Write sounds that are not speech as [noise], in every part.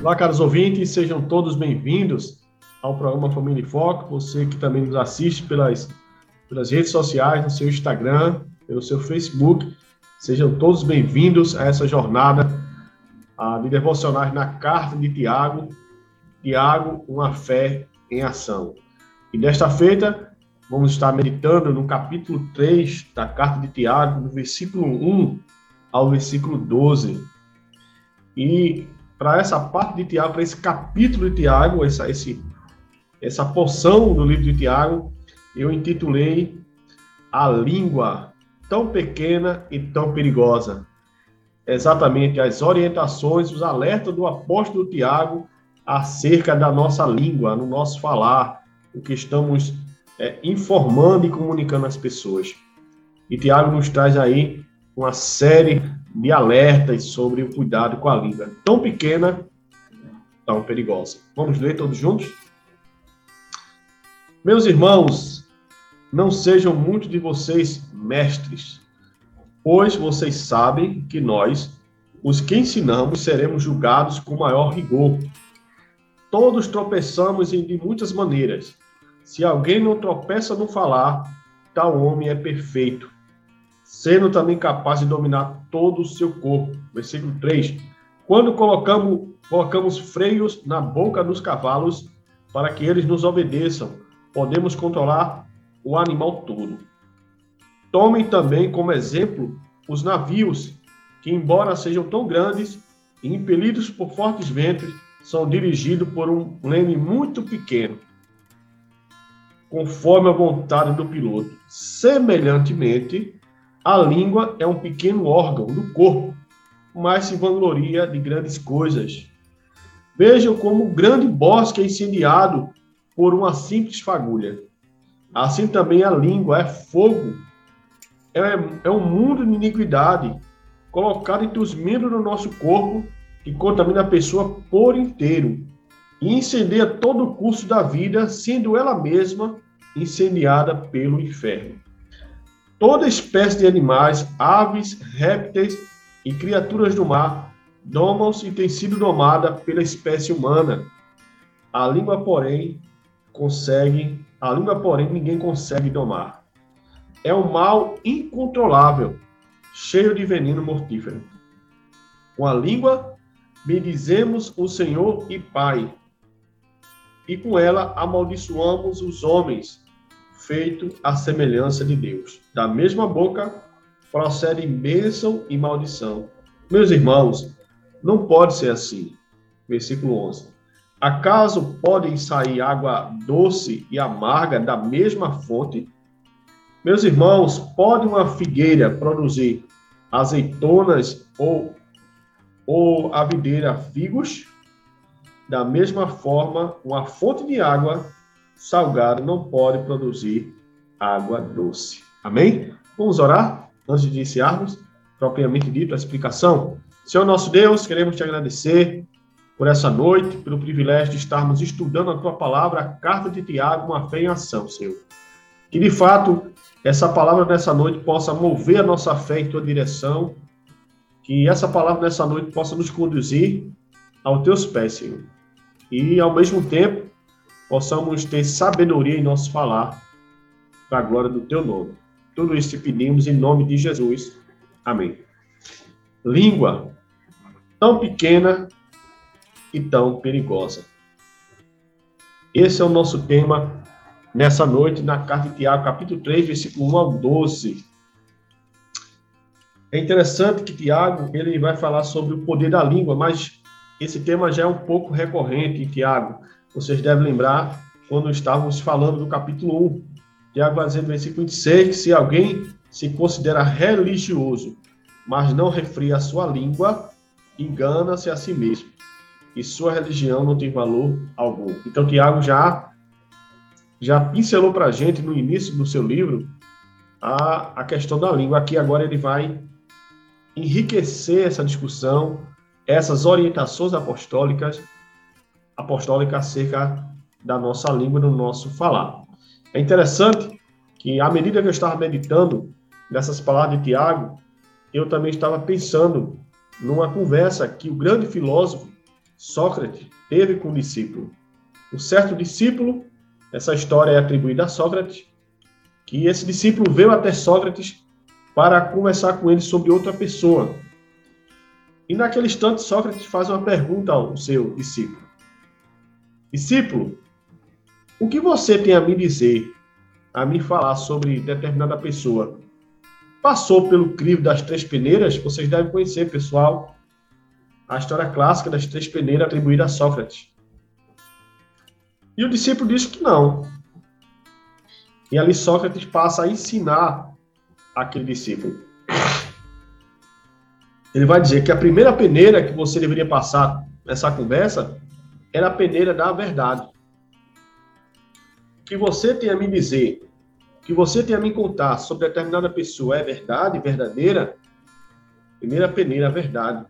Olá, caros ouvintes, sejam todos bem-vindos ao programa Família em Foco. Você que também nos assiste pelas, pelas redes sociais, no seu Instagram, pelo seu Facebook, sejam todos bem-vindos a essa jornada a, de devocionais na carta de Tiago. Tiago, uma fé em ação. E desta feita, vamos estar meditando no capítulo 3 da carta de Tiago, do versículo 1 ao versículo 12. E para essa parte de Tiago, para esse capítulo de Tiago, essa, esse, essa porção do livro de Tiago, eu intitulei A Língua Tão Pequena e Tão Perigosa. Exatamente as orientações, os alertas do apóstolo Tiago acerca da nossa língua, no nosso falar, o que estamos é, informando e comunicando às pessoas. E Tiago nos traz aí uma série de alertas sobre o cuidado com a língua. Tão pequena, tão perigosa. Vamos ler todos juntos? Meus irmãos, não sejam muitos de vocês mestres, pois vocês sabem que nós, os que ensinamos, seremos julgados com maior rigor. Todos tropeçamos de muitas maneiras. Se alguém não tropeça no falar, tal homem é perfeito, sendo também capaz de dominar todo o seu corpo. Versículo 3. Quando colocamos, colocamos freios na boca dos cavalos para que eles nos obedeçam, podemos controlar o animal todo. Tomem também como exemplo os navios, que, embora sejam tão grandes e impelidos por fortes ventos, são dirigidos por um leme muito pequeno, conforme a vontade do piloto. Semelhantemente, a língua é um pequeno órgão do corpo, mas se vangloria de grandes coisas. Vejam como o grande bosque é incendiado por uma simples fagulha. Assim também a língua é fogo, é, é um mundo de iniquidade colocado entre os membros do nosso corpo que contamina a pessoa por inteiro e incendeia todo o curso da vida, sendo ela mesma incendiada pelo inferno. Toda espécie de animais, aves, répteis e criaturas do mar domam-se e têm sido domada pela espécie humana. A língua, porém, consegue, a língua, porém, ninguém consegue domar. É um mal incontrolável, cheio de veneno mortífero. Com a língua bendizemos o Senhor e Pai, e com ela amaldiçoamos os homens feito à semelhança de Deus. Da mesma boca procedem bênção e maldição. Meus irmãos, não pode ser assim. Versículo 11. Acaso podem sair água doce e amarga da mesma fonte? Meus irmãos, pode uma figueira produzir azeitonas ou, ou a videira figos? Da mesma forma, uma fonte de água salgado não pode produzir água doce. Amém? Vamos orar antes de iniciarmos, propriamente dito, a explicação. Senhor nosso Deus, queremos te agradecer por essa noite, pelo privilégio de estarmos estudando a tua palavra, a carta de Tiago, uma fé em ação, Senhor. Que de fato essa palavra nessa noite possa mover a nossa fé em tua direção, que essa palavra nessa noite possa nos conduzir aos teus pés, Senhor. E ao mesmo tempo possamos ter sabedoria em nosso falar, para a glória do teu nome. Tudo isso te pedimos em nome de Jesus. Amém. língua tão pequena e tão perigosa. Esse é o nosso tema nessa noite na carta de Tiago, capítulo 3, versículo 1 ao 12. É interessante que Tiago ele vai falar sobre o poder da língua, mas esse tema já é um pouco recorrente em Tiago. Vocês devem lembrar quando estávamos falando do capítulo 1. Tiago vai dizer no versículo 26 que se alguém se considera religioso, mas não refria a sua língua, engana-se a si mesmo. E sua religião não tem valor algum. Então, Tiago já, já pincelou para a gente no início do seu livro a, a questão da língua. Aqui agora ele vai enriquecer essa discussão, essas orientações apostólicas, apostólicas acerca da nossa língua, do nosso falar. É interessante que, à medida que eu estava meditando nessas palavras de Tiago, eu também estava pensando numa conversa que o grande filósofo Sócrates teve com o discípulo. Um certo discípulo, essa história é atribuída a Sócrates, que esse discípulo veio até Sócrates para conversar com ele sobre outra pessoa. E naquele instante, Sócrates faz uma pergunta ao seu discípulo: Discípulo, o que você tem a me dizer, a me falar sobre determinada pessoa? Passou pelo crivo das três peneiras? Vocês devem conhecer, pessoal, a história clássica das três peneiras atribuída a Sócrates. E o discípulo diz que não. E ali Sócrates passa a ensinar aquele discípulo. Ele vai dizer que a primeira peneira que você deveria passar nessa conversa era a peneira da verdade. Que você tem a me dizer, que você tem a me contar sobre determinada pessoa é verdade, verdadeira? Primeira peneira, a verdade.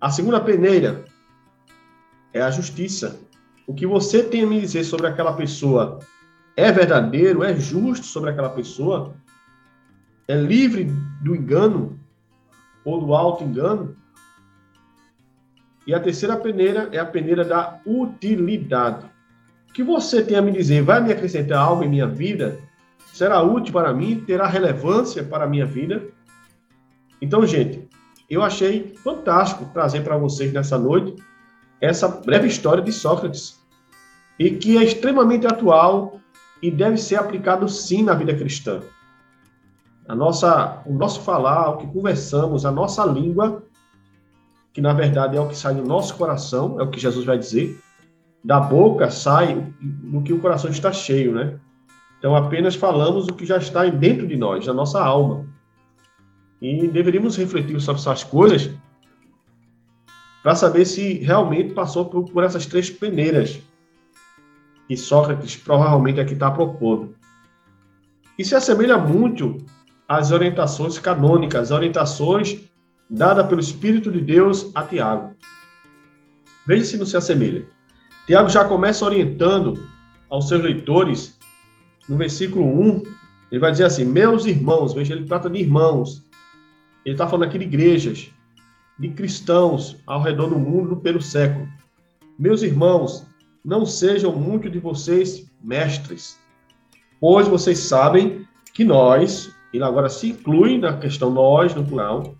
A segunda peneira é a justiça. O que você tem a me dizer sobre aquela pessoa é verdadeiro, é justo sobre aquela pessoa? É livre do engano ou do alto engano? E a terceira peneira é a peneira da utilidade. Que você tem a me dizer vai me acrescentar algo em minha vida? Será útil para mim? Terá relevância para a minha vida? Então, gente, eu achei fantástico trazer para vocês nessa noite essa breve história de Sócrates e que é extremamente atual e deve ser aplicado sim na vida cristã. A nossa, o nosso falar, o que conversamos, a nossa língua, que na verdade é o que sai do nosso coração, é o que Jesus vai dizer, da boca sai do que o coração está cheio, né? Então apenas falamos o que já está dentro de nós, da nossa alma. E deveríamos refletir sobre essas coisas para saber se realmente passou por, por, essas três peneiras que Sócrates provavelmente aqui está propondo. E se assemelha muito às orientações canônicas, as orientações dadas pelo Espírito de Deus a Tiago. Veja se não se assemelha. Tiago já começa orientando aos seus leitores, no versículo 1, ele vai dizer assim: Meus irmãos, veja, ele trata de irmãos, ele está falando aqui de igrejas, de cristãos ao redor do mundo pelo século. Meus irmãos, não sejam muito de vocês mestres, pois vocês sabem que nós, ele agora se inclui na questão nós, no plural,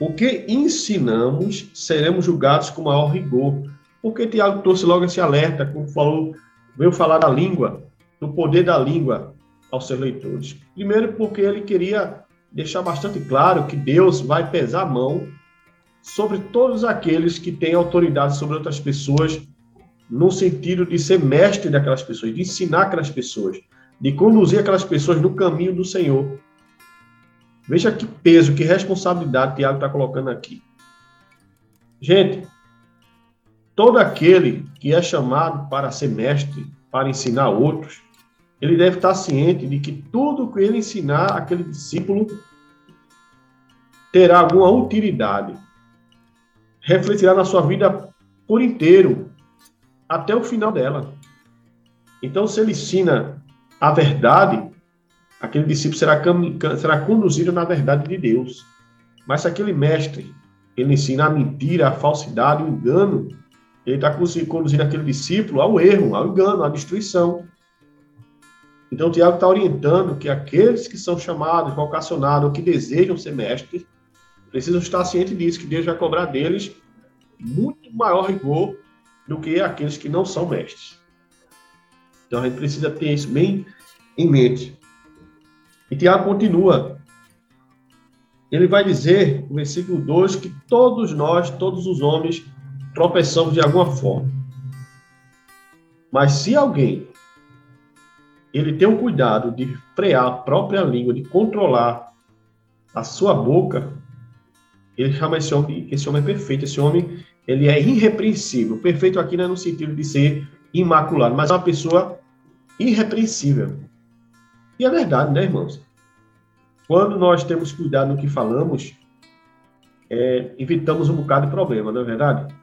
o que ensinamos seremos julgados com maior rigor. Porque Tiago trouxe logo esse alerta, como falou, veio falar da língua, do poder da língua aos seus leitores. Primeiro, porque ele queria deixar bastante claro que Deus vai pesar a mão sobre todos aqueles que têm autoridade sobre outras pessoas, no sentido de ser mestre daquelas pessoas, de ensinar aquelas pessoas, de conduzir aquelas pessoas no caminho do Senhor. Veja que peso, que responsabilidade Tiago está colocando aqui. Gente, todo aquele que é chamado para ser mestre, para ensinar outros, ele deve estar ciente de que tudo que ele ensinar aquele discípulo terá alguma utilidade. Refletirá na sua vida por inteiro, até o final dela. Então, se ele ensina a verdade, aquele discípulo será, será conduzido na verdade de Deus. Mas se aquele mestre ele ensina a mentira, a falsidade, o engano, ele está conduzindo aquele discípulo ao erro, ao engano, à destruição. Então, Tiago está orientando que aqueles que são chamados, vocacionados, ou que desejam ser mestres, precisam estar cientes disso, que Deus vai cobrar deles muito maior rigor do que aqueles que não são mestres. Então a gente precisa ter isso bem em mente. E Tiago continua. Ele vai dizer, no versículo 2, que todos nós, todos os homens, tropeçamos de alguma forma. Mas se alguém ele tem um cuidado de frear a própria língua, de controlar a sua boca, ele chama esse homem, esse homem é perfeito, esse homem ele é irrepreensível. Perfeito aqui não é no sentido de ser imaculado, mas é uma pessoa irrepreensível. E é verdade, né, irmãos? Quando nós temos cuidado no que falamos, é, evitamos um bocado de problema, não é verdade?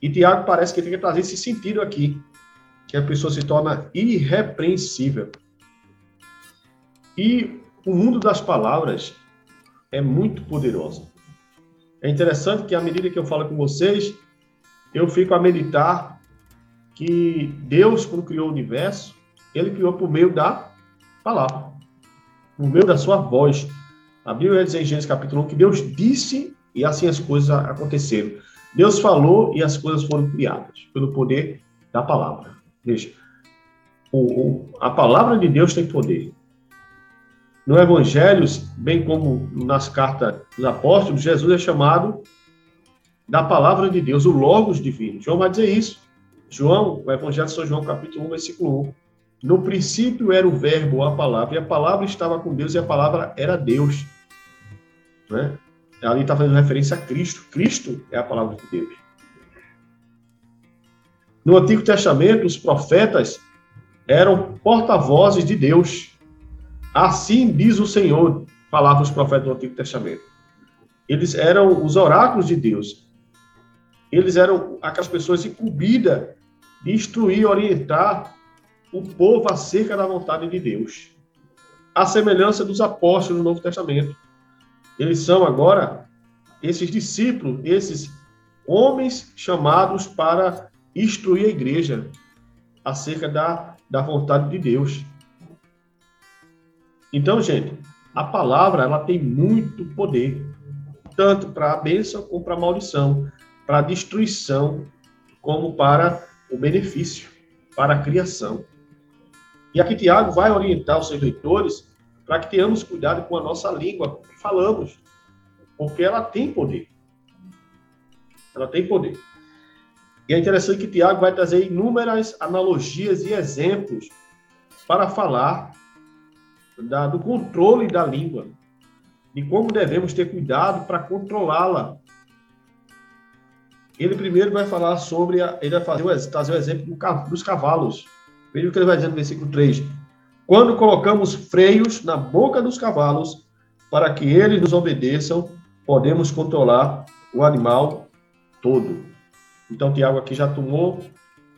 E Tiago parece que tem que trazer esse sentido aqui, que a pessoa se torna irrepreensível. E o mundo das palavras é muito poderoso. É interessante que à medida que eu falo com vocês, eu fico a meditar que Deus, quando criou o universo, ele criou por meio da palavra, por meio da sua voz. A Bíblia diz em Gênesis capítulo 1 que Deus disse e assim as coisas aconteceram. Deus falou e as coisas foram criadas pelo poder da palavra. Veja, o, o, a palavra de Deus tem poder. No Evangelhos, bem como nas cartas dos apóstolos, Jesus é chamado da palavra de Deus, o Logos divino. João vai dizer isso. João, o Evangelho de São João, capítulo 1, versículo 1. No princípio era o verbo, a palavra, e a palavra estava com Deus, e a palavra era Deus. Né? Ali está fazendo referência a Cristo. Cristo é a palavra de Deus. No Antigo Testamento, os profetas eram porta-vozes de Deus. Assim diz o Senhor, falava os profetas do Antigo Testamento. Eles eram os oráculos de Deus. Eles eram aquelas pessoas incumbidas de instruir orientar o povo acerca da vontade de Deus. A semelhança dos apóstolos do Novo Testamento. Eles são agora esses discípulos, esses homens chamados para instruir a igreja acerca da, da vontade de Deus. Então, gente, a palavra ela tem muito poder, tanto para a bênção como para a maldição, para a destruição, como para o benefício, para a criação. E aqui Tiago vai orientar os seus leitores para que tenhamos cuidado com a nossa língua, que falamos, porque ela tem poder. Ela tem poder. E é interessante que Tiago vai trazer inúmeras analogias e exemplos para falar da, do controle da língua, de como devemos ter cuidado para controlá-la. Ele primeiro vai falar sobre, a, ele vai fazer, trazer o exemplo dos cavalos. Veja o que ele vai dizer no versículo 3. Quando colocamos freios na boca dos cavalos para que eles nos obedeçam, podemos controlar o animal todo. Então, Tiago aqui já tomou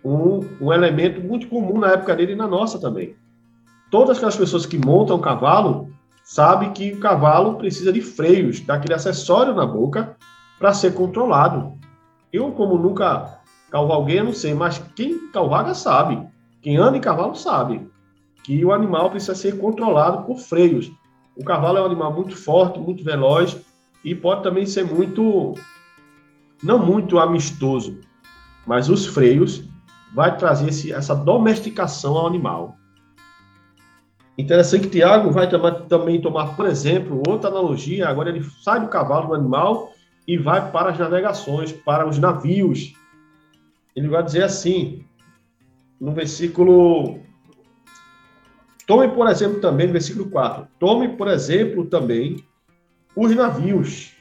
um, um elemento muito comum na época dele e na nossa também. Todas aquelas pessoas que montam cavalo sabem que o cavalo precisa de freios, daquele acessório na boca para ser controlado. Eu, como nunca cavalguei, não sei, mas quem cavalga sabe. Quem anda em cavalo sabe que o animal precisa ser controlado por freios. O cavalo é um animal muito forte, muito veloz e pode também ser muito, não muito amistoso, mas os freios vai trazer esse, essa domesticação ao animal. Interessante que Tiago vai também tomar, por exemplo, outra analogia. Agora ele sai do cavalo do animal e vai para as navegações, para os navios. Ele vai dizer assim: no versículo. Tome, por exemplo, também, no versículo 4. Tome, por exemplo, também os navios.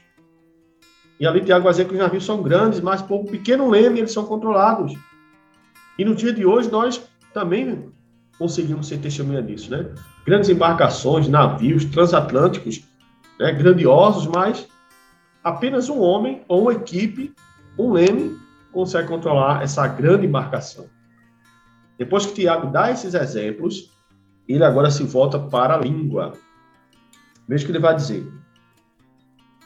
E ali Tiago vai dizer que os navios são grandes, mas por um pequeno leme eles são controlados. E no dia de hoje nós também conseguimos ser testemunha disso, né? Grandes embarcações, navios transatlânticos, né? grandiosos, mas apenas um homem ou uma equipe, um leme, consegue controlar essa grande embarcação. Depois que Tiago dá esses exemplos, ele agora se volta para a língua. Veja o que ele vai dizer.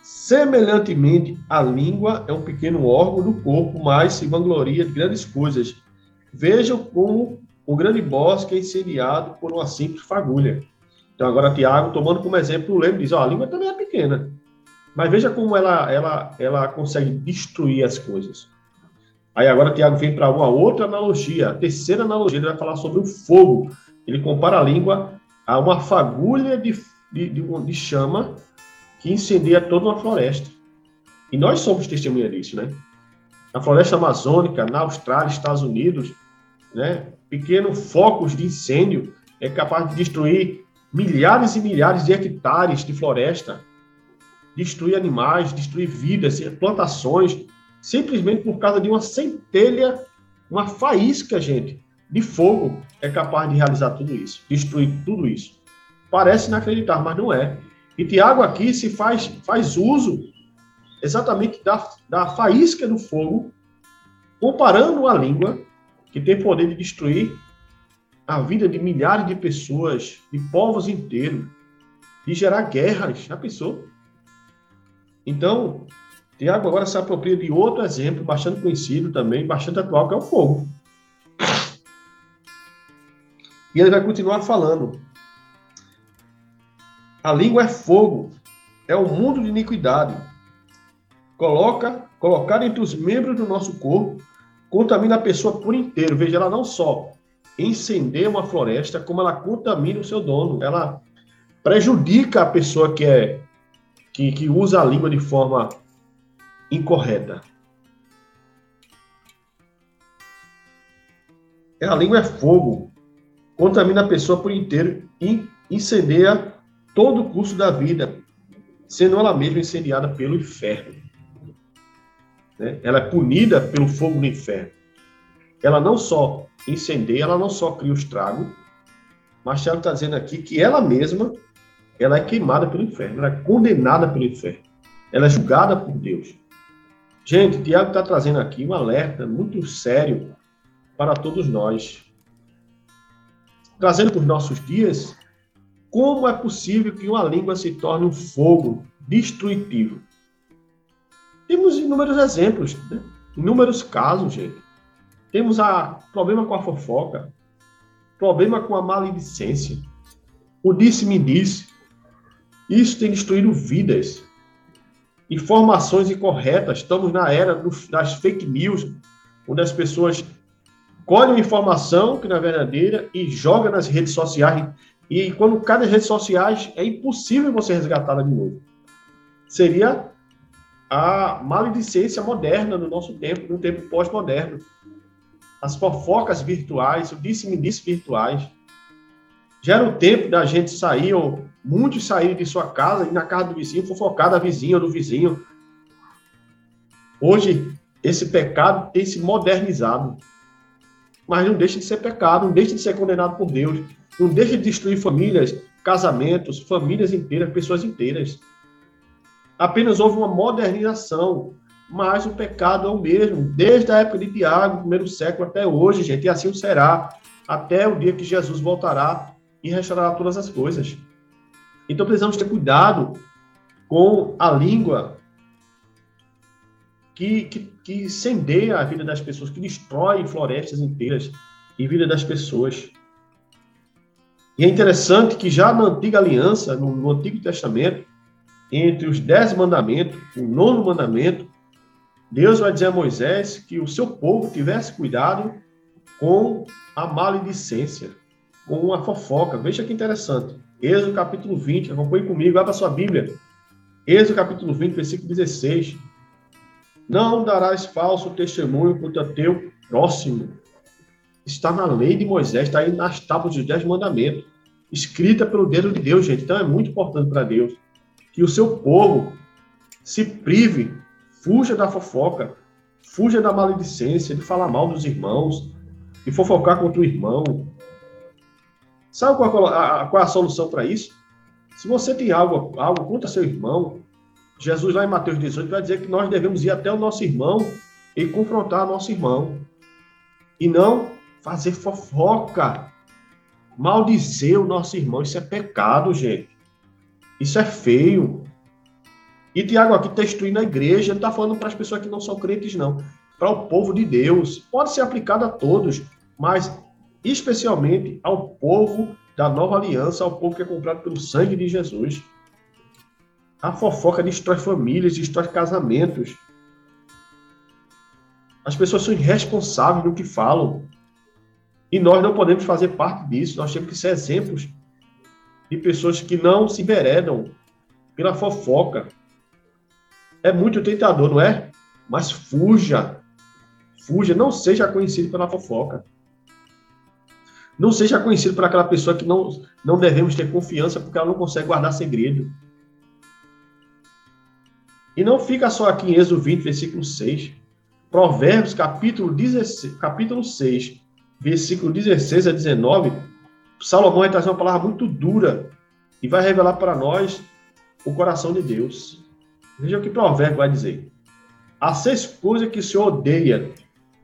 Semelhantemente, a língua é um pequeno órgão do corpo, mas se vangloria de grandes coisas. Vejam como um grande bosque é incendiado por uma simples fagulha. Então, agora, Tiago, tomando como exemplo o lembro, diz: ó, a língua também é pequena. Mas veja como ela, ela, ela consegue destruir as coisas. Aí agora Tiago vem para uma outra analogia, a terceira analogia, ele vai falar sobre o fogo. Ele compara a língua a uma fagulha de, de, de, de chama que incendeia toda uma floresta. E nós somos testemunha disso, né? Na floresta amazônica, na Austrália, Estados Unidos, né? Pequenos focos de incêndio é capaz de destruir milhares e milhares de hectares de floresta, destruir animais, destruir vidas, plantações, simplesmente por causa de uma centelha, uma faísca, gente, de fogo é capaz de realizar tudo isso, destruir tudo isso. Parece inacreditável, mas não é. E Tiago aqui se faz, faz uso exatamente da, da faísca do fogo, comparando a língua, que tem poder de destruir a vida de milhares de pessoas, de povos inteiros, de gerar guerras. Já pensou? Então, Tiago agora se apropria de outro exemplo, bastante conhecido também, bastante atual, que é o fogo. E ele vai continuar falando. A língua é fogo, é o um mundo de iniquidade. Coloca, colocar entre os membros do nosso corpo, contamina a pessoa por inteiro. Veja, ela não só incendeia uma floresta, como ela contamina o seu dono. Ela prejudica a pessoa que é que, que usa a língua de forma incorreta. A língua é fogo, contamina a pessoa por inteiro e incendeia todo o curso da vida, sendo ela mesma incendiada pelo inferno. Né? Ela é punida pelo fogo do inferno. Ela não só incendeia, ela não só cria o estrago, mas Tiago está dizendo aqui que ela mesma ela é queimada pelo inferno, ela é condenada pelo inferno, ela é julgada por Deus. Gente, Tiago está trazendo aqui um alerta muito sério para todos nós trazendo para os nossos dias, como é possível que uma língua se torne um fogo destrutivo? Temos inúmeros exemplos, né? inúmeros casos, gente. Temos a problema com a fofoca, problema com a maledicência, o disse-me disse. Isso tem destruído vidas. Informações incorretas. Estamos na era das fake news, onde as pessoas colhe uma informação que não é verdadeira e joga nas redes sociais. E quando cai nas redes sociais, é impossível você resgatá-la de novo. Seria a maledicência moderna no nosso tempo, no tempo pós-moderno. As fofocas virtuais, o disse-me-disse virtuais. Já era o tempo da gente sair, ou muitos saírem de sua casa e na casa do vizinho, fofocar da vizinha ou do vizinho. Hoje, esse pecado tem se modernizado mas não deixa de ser pecado, não deixa de ser condenado por Deus, não deixa de destruir famílias, casamentos, famílias inteiras, pessoas inteiras. Apenas houve uma modernização, mas o pecado é o mesmo, desde a época de Tiago, primeiro século até hoje, gente, e assim será, até o dia que Jesus voltará e restaurará todas as coisas. Então precisamos ter cuidado com a língua que, que, que incendeia a vida das pessoas, que destrói florestas inteiras e vida das pessoas. E é interessante que já na antiga aliança, no, no Antigo Testamento, entre os dez mandamentos, o nono mandamento, Deus vai dizer a Moisés que o seu povo tivesse cuidado com a maledicência, com a fofoca. Veja que interessante. Êxodo capítulo 20, acompanhe comigo, abra sua Bíblia. Êxodo capítulo 20, versículo 16. Não darás falso testemunho contra teu próximo. Está na lei de Moisés, está aí nas tábuas dos dez mandamentos, escrita pelo dedo de Deus, gente. Então é muito importante para Deus que o seu povo se prive, fuja da fofoca, fuja da maledicência, de falar mal dos irmãos, de fofocar contra o irmão. Sabe qual a, qual é a solução para isso? Se você tem algo, algo contra seu irmão, Jesus, lá em Mateus 18, vai dizer que nós devemos ir até o nosso irmão e confrontar nosso irmão. E não fazer fofoca, maldizer o nosso irmão. Isso é pecado, gente. Isso é feio. E Tiago aqui está instruindo a igreja, não está falando para as pessoas que não são crentes, não. Para o povo de Deus. Pode ser aplicado a todos, mas especialmente ao povo da nova aliança, ao povo que é comprado pelo sangue de Jesus. A fofoca destrói famílias, destrói casamentos. As pessoas são irresponsáveis no que falam. E nós não podemos fazer parte disso. Nós temos que ser exemplos de pessoas que não se veredam pela fofoca. É muito tentador, não é? Mas fuja. Fuja. Não seja conhecido pela fofoca. Não seja conhecido por aquela pessoa que não, não devemos ter confiança porque ela não consegue guardar segredo. E não fica só aqui em Êxodo 20, versículo 6. Provérbios, capítulo, 16, capítulo 6, versículo 16 a 19. Salomão vai trazer uma palavra muito dura e vai revelar para nós o coração de Deus. Veja o que Provérbio vai dizer. Há seis coisas que o Senhor odeia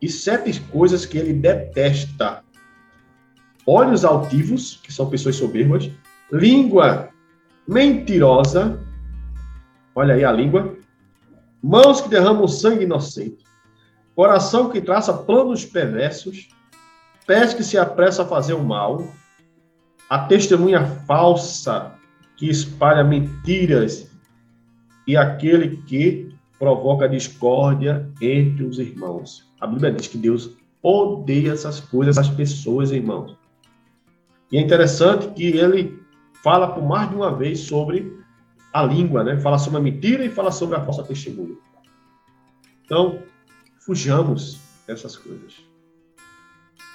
e sete coisas que ele detesta olhos altivos, que são pessoas soberbas, língua mentirosa, olha aí a língua, mãos que derramam sangue inocente, coração que traça planos perversos, pés que se apressa a fazer o mal, a testemunha falsa que espalha mentiras e aquele que provoca discórdia entre os irmãos. A Bíblia diz que Deus odeia essas coisas, essas pessoas, irmãos. E é interessante que ele fala por mais de uma vez sobre a língua, né? Fala sobre a mentira e fala sobre a falsa testemunha. Então, fujamos dessas coisas.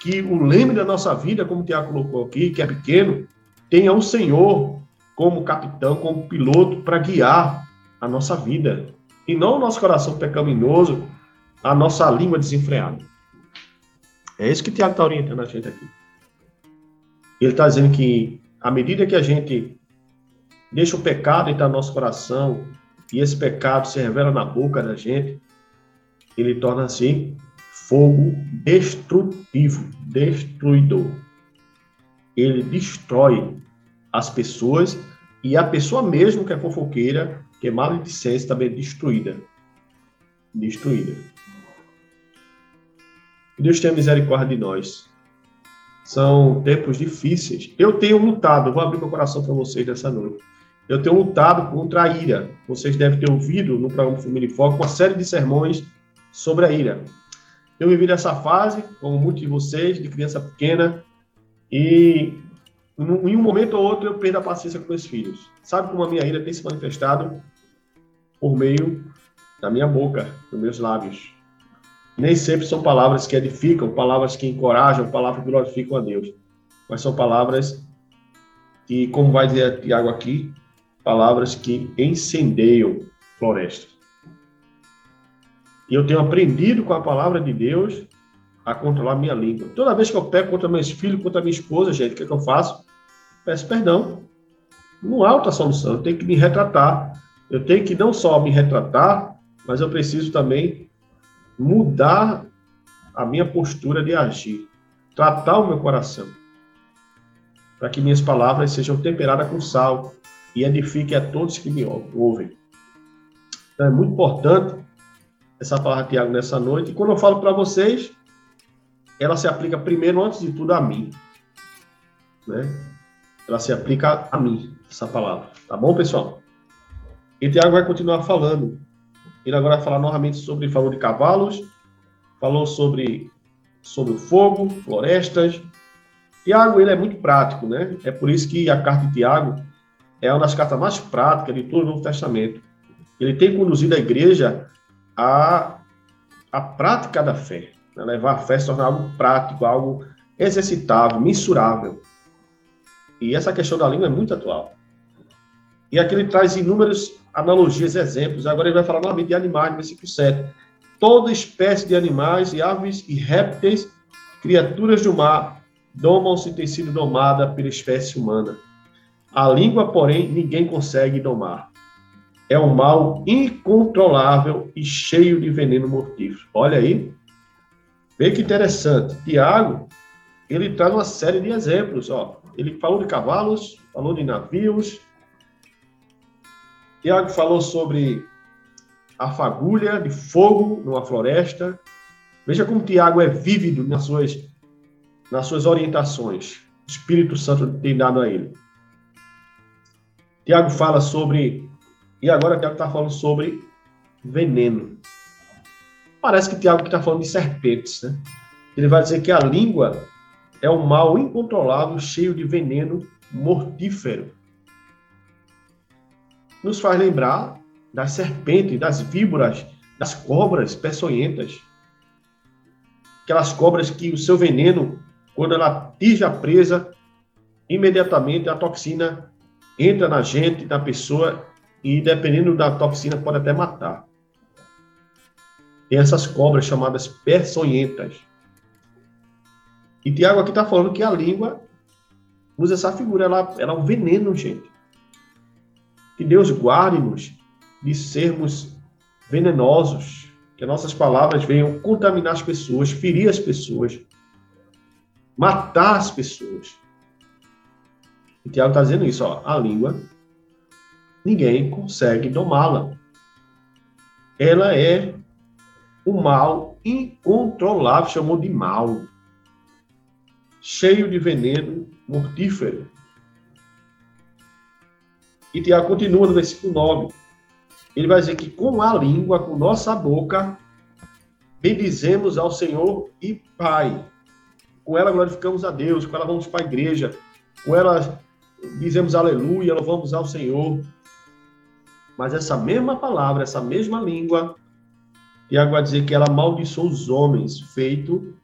Que o leme da nossa vida, como o Tiago colocou aqui, que é pequeno, tenha um Senhor como capitão, como piloto para guiar a nossa vida. E não o nosso coração pecaminoso, a nossa língua desenfreada. É isso que o Tiago está orientando a gente aqui. Ele está dizendo que à medida que a gente deixa o pecado entrar no nosso coração e esse pecado se revela na boca da gente, ele torna-se fogo destrutivo, destruidor. Ele destrói as pessoas e a pessoa mesmo que é fofoqueira, que é maledicente, também é destruída. Destruída. Deus tenha misericórdia de nós. São tempos difíceis. Eu tenho lutado, vou abrir meu coração para vocês nessa noite. Eu tenho lutado contra a ira. Vocês devem ter ouvido no programa Família em Foco uma série de sermões sobre a ira. Eu vivi nessa fase, como muitos de vocês, de criança pequena, e em um momento ou outro eu perdo a paciência com meus filhos. Sabe como a minha ira tem se manifestado? Por meio da minha boca, dos meus lábios. Nem sempre são palavras que edificam, palavras que encorajam, palavras que glorificam a Deus. Mas são palavras que, como vai dizer Tiago aqui, palavras que incendeiam florestas. E eu tenho aprendido com a palavra de Deus a controlar minha língua. Toda vez que eu peco contra meus filhos, contra minha esposa, gente, o que, é que eu faço? Peço perdão. Não há outra solução. Eu tenho que me retratar. Eu tenho que não só me retratar, mas eu preciso também mudar a minha postura de agir, tratar o meu coração, para que minhas palavras sejam temperadas com sal e edifiquem a todos que me ouvem. Então é muito importante essa palavra Tiago nessa noite. E quando eu falo para vocês, ela se aplica primeiro, antes de tudo, a mim. Né? Ela se aplica a mim, essa palavra. Tá bom, pessoal? E Tiago vai continuar falando ele agora vai falar novamente sobre, falou de cavalos, falou sobre, sobre o fogo, florestas. Tiago, ele é muito prático, né? É por isso que a carta de Tiago é uma das cartas mais práticas de todo o Novo Testamento. Ele tem conduzido a igreja a, a prática da fé, né? levar a fé a se tornar algo prático, algo exercitável, mensurável. E essa questão da língua é muito atual. E aqui ele traz inúmeros analogias, exemplos. Agora ele vai falar novamente de animais, versículo 7. Toda espécie de animais e aves e répteis, criaturas do mar, domam-se têm sido domada pela espécie humana. A língua, porém, ninguém consegue domar. É um mal incontrolável e cheio de veneno mortífero. Olha aí. Vê que interessante. Tiago, ele traz uma série de exemplos. Ó. Ele falou de cavalos, falou de navios, Tiago falou sobre a fagulha de fogo numa floresta. Veja como Tiago é vívido nas suas, nas suas orientações. O Espírito Santo tem dado a ele. Tiago fala sobre E agora Tiago está falando sobre veneno. Parece que Tiago está falando de serpentes, né? Ele vai dizer que a língua é um mal incontrolável, cheio de veneno mortífero. Nos faz lembrar das serpentes, das víboras, das cobras peçonhentas. Aquelas cobras que o seu veneno, quando ela atinge a presa, imediatamente a toxina entra na gente, na pessoa, e dependendo da toxina, pode até matar. Tem essas cobras chamadas peçonhentas. E Tiago aqui está falando que a língua usa essa figura, ela, ela é um veneno, gente. Que Deus guarde-nos de sermos venenosos, que nossas palavras venham contaminar as pessoas, ferir as pessoas, matar as pessoas. E Tiago está dizendo isso, ó, a língua, ninguém consegue domá-la. Ela é o mal incontrolável, chamou de mal, cheio de veneno mortífero. E Tiago continua no versículo 9. Ele vai dizer que com a língua, com nossa boca, bendizemos ao Senhor e Pai. Com ela glorificamos a Deus, com ela vamos para a igreja, com ela dizemos aleluia, louvamos ao Senhor. Mas essa mesma palavra, essa mesma língua, Tiago vai dizer que ela amaldiçoou os homens feito,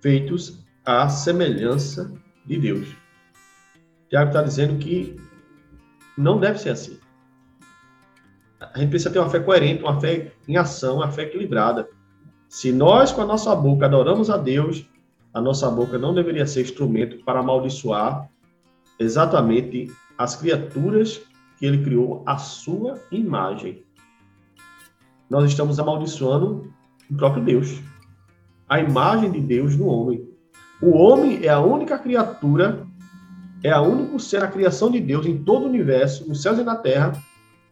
feitos à semelhança de Deus. Tiago está dizendo que não deve ser assim. A gente precisa ter uma fé coerente, uma fé em ação, uma fé equilibrada. Se nós, com a nossa boca, adoramos a Deus, a nossa boca não deveria ser instrumento para amaldiçoar exatamente as criaturas que ele criou à sua imagem. Nós estamos amaldiçoando o próprio Deus, a imagem de Deus no homem. O homem é a única criatura, é a único ser, a criação de Deus em todo o universo, nos céus e na terra,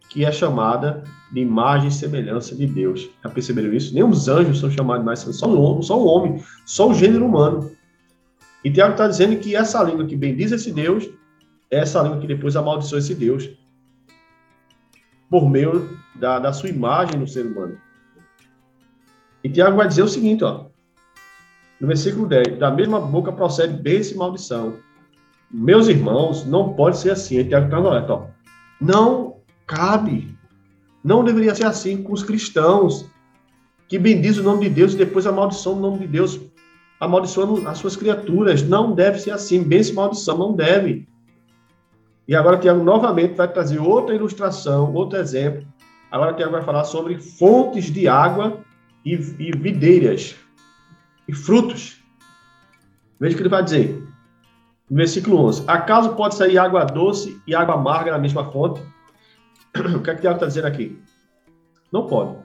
que é chamada de imagem e semelhança de Deus. Já perceberam isso? Nem os anjos são chamados mais, só o, só o homem, só o gênero humano. E Tiago está dizendo que essa língua que bendiz esse Deus é essa língua que depois amaldiçoa esse Deus por meio da, da sua imagem no ser humano. E Tiago vai dizer o seguinte, ó, no versículo 10, da mesma boca procede bênção e maldição. Meus irmãos, não pode ser assim. E Tiago está ó. Não cabe. Não deveria ser assim com os cristãos que bendizem o nome de Deus e depois amaldiçoam o nome de Deus, amaldiçoando as suas criaturas. Não deve ser assim. Bênção e maldição, não deve. E agora Tiago novamente vai trazer outra ilustração, outro exemplo. Agora Tiago vai falar sobre fontes de água e, e videiras e frutos. Veja o que ele vai dizer. Versículo 11. Acaso pode sair água doce e água amarga na mesma fonte? [clears throat] O que é que Tiago está dizendo aqui? Não pode.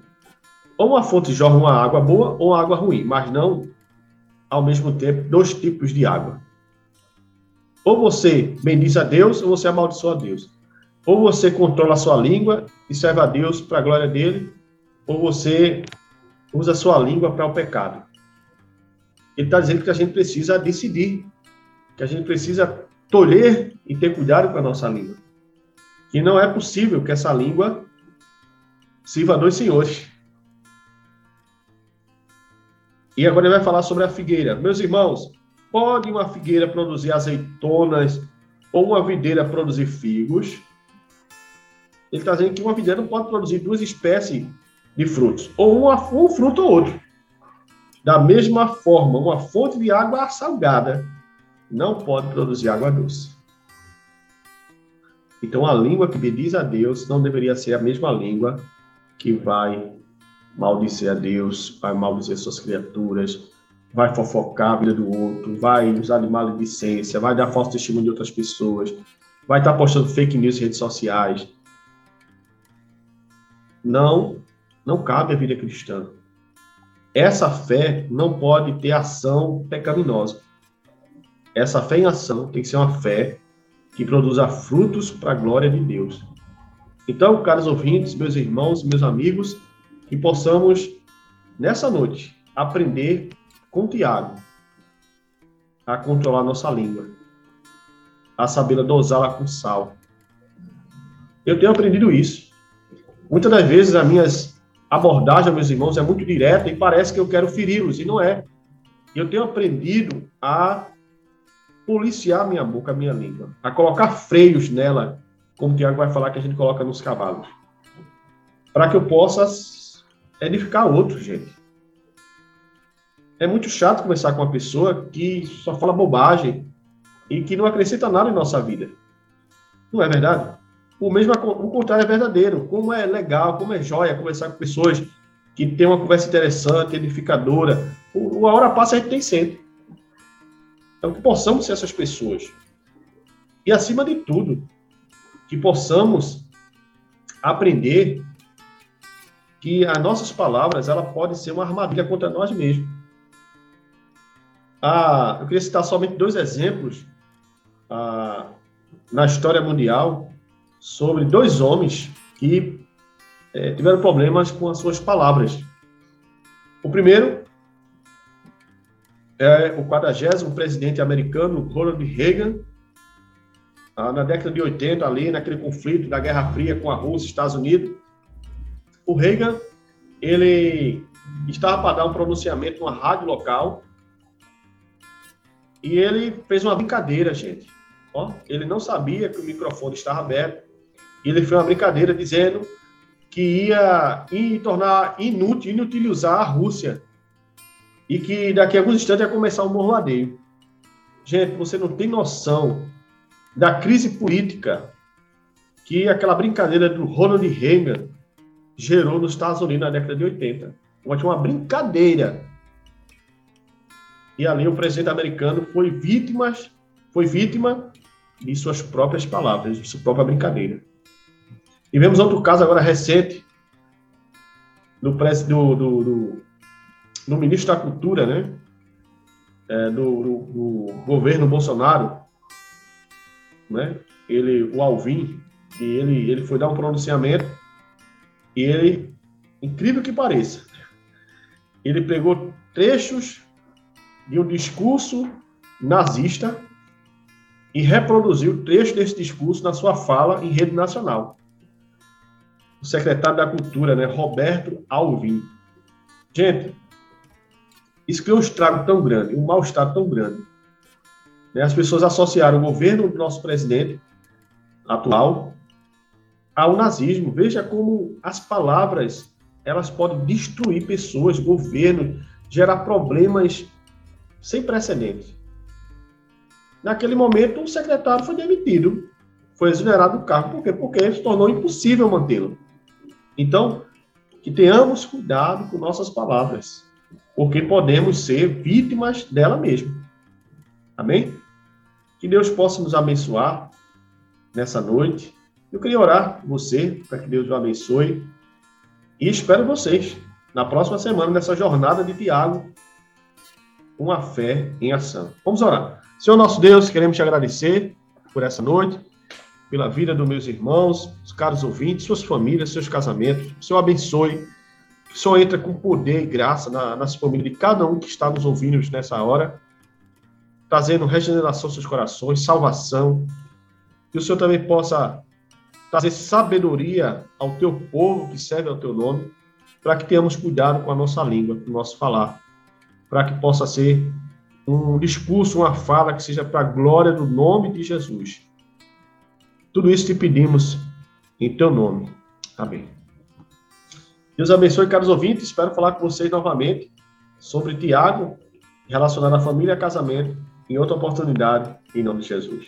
Ou uma fonte jorra uma água boa ou água ruim, mas não, ao mesmo tempo, dois tipos de água. Ou você bendiz a Deus, ou você amaldiçoa a Deus. Ou você controla a sua língua e serve a Deus para a glória dele, ou você usa a sua língua para o pecado. Ele está dizendo que a gente precisa decidir, que a gente precisa tolher e ter cuidado com a nossa língua. Que não é possível que essa língua sirva a dois senhores. E agora ele vai falar sobre a figueira. Meus irmãos, Pode uma figueira produzir azeitonas ou uma videira produzir figos? Ele está dizendo que uma videira não pode produzir duas espécies de frutos, ou uma, um fruto ou outro. Da mesma forma, uma fonte de água salgada não pode produzir água doce. Então, a língua que bendiz a Deus não deveria ser a mesma língua que vai maldizer a Deus, vai maldizer suas criaturas, vai fofocar a vida do outro, vai usar de maledicência, vai dar falso testemunho de outras pessoas, vai estar postando fake news em redes sociais. Não, não cabe a vida cristã. Essa fé não pode ter ação pecaminosa. Essa fé em ação tem que ser uma fé que produza frutos para a glória de Deus. Então, caros ouvintes, meus irmãos, meus amigos, que possamos, nessa noite, aprender com Tiago a controlar nossa língua, a saber dosá-la com sal. Eu tenho aprendido isso. Muitas das vezes as minhas abordagens, meus irmãos, é muito direta e parece que eu quero feri-los, e não é. Eu tenho aprendido a policiar minha boca, minha língua, a colocar freios nela, como o Tiago vai falar que a gente coloca nos cavalos, para que eu possa edificar outros, gente. É muito chato conversar com uma pessoa que só fala bobagem e que não acrescenta nada em nossa vida. Não é verdade? O mesmo o contrário é verdadeiro. Como é legal, como é joia conversar com pessoas que têm uma conversa interessante, edificadora. O, a hora passa a gente tem sempre. Então que possamos ser essas pessoas. E acima de tudo, que possamos aprender que as nossas palavras ela pode ser uma armadilha contra nós mesmos. Ah, eu queria citar somente dois exemplos ah, na história mundial sobre dois homens que é, tiveram problemas com as suas palavras. O primeiro é o 40 presidente americano, Ronald Reagan, ah, na década de 80, ali naquele conflito da Guerra Fria com a Rússia e Estados Unidos. O Reagan, ele estava para dar um pronunciamento numa rádio local e ele fez uma brincadeira, gente. Ó, ele não sabia que o microfone estava aberto. Ele fez uma brincadeira dizendo que ia, ia tornar inútil, inutilizar a Rússia. E que daqui a alguns instantes ia começar um bombardeio. Gente, você não tem noção da crise política que aquela brincadeira do Ronald Reagan gerou nos Estados Unidos na década de 80. Uma brincadeira e ali o presidente americano foi vítima, foi vítima de suas próprias palavras, de sua própria brincadeira. E vemos outro caso agora recente do, do, do, do, do ministro da Cultura, né? É, do, do, do, governo Bolsonaro, né? Ele, o Alvin, e ele, ele foi dar um pronunciamento e ele, incrível que pareça, ele pegou trechos de um discurso nazista e reproduziu trecho desse discurso na sua fala em rede nacional. O secretário da Cultura, né, Roberto Alvim. Gente, isso criou um estrago tão grande, um mal-estar tão grande. Né? As pessoas associaram o governo do nosso presidente atual ao nazismo. Veja como as palavras elas podem destruir pessoas, governo, gerar problemas sem precedentes. Naquele momento, o secretário foi demitido, foi exonerado do cargo. Por quê? Porque se tornou impossível mantê-lo. Então, que tenhamos cuidado com nossas palavras, porque podemos ser vítimas dela mesma. Amém? Que Deus possa nos abençoar nessa noite. Eu queria orar por você, para que Deus o abençoe. E espero vocês na próxima semana, nessa jornada de Tiago, uma fé em ação. Vamos orar. Senhor nosso Deus, queremos te agradecer por essa noite, pela vida dos meus irmãos, os caros ouvintes, suas famílias, seus casamentos. O Senhor abençoe. Senhor entra com poder e graça na, nas famílias de cada um que está nos ouvindo nessa hora, trazendo regeneração aos seus corações, salvação. Que o Senhor também possa trazer sabedoria ao teu povo que serve ao teu nome, para que tenhamos cuidado com a nossa língua, com o nosso falar para que possa ser um discurso, uma fala que seja para a glória do nome de Jesus. Tudo isso te pedimos em teu nome. Amém. Deus abençoe, caros ouvintes. Espero falar com vocês novamente sobre Tiago, relacionado à família e casamento, em outra oportunidade, em nome de Jesus.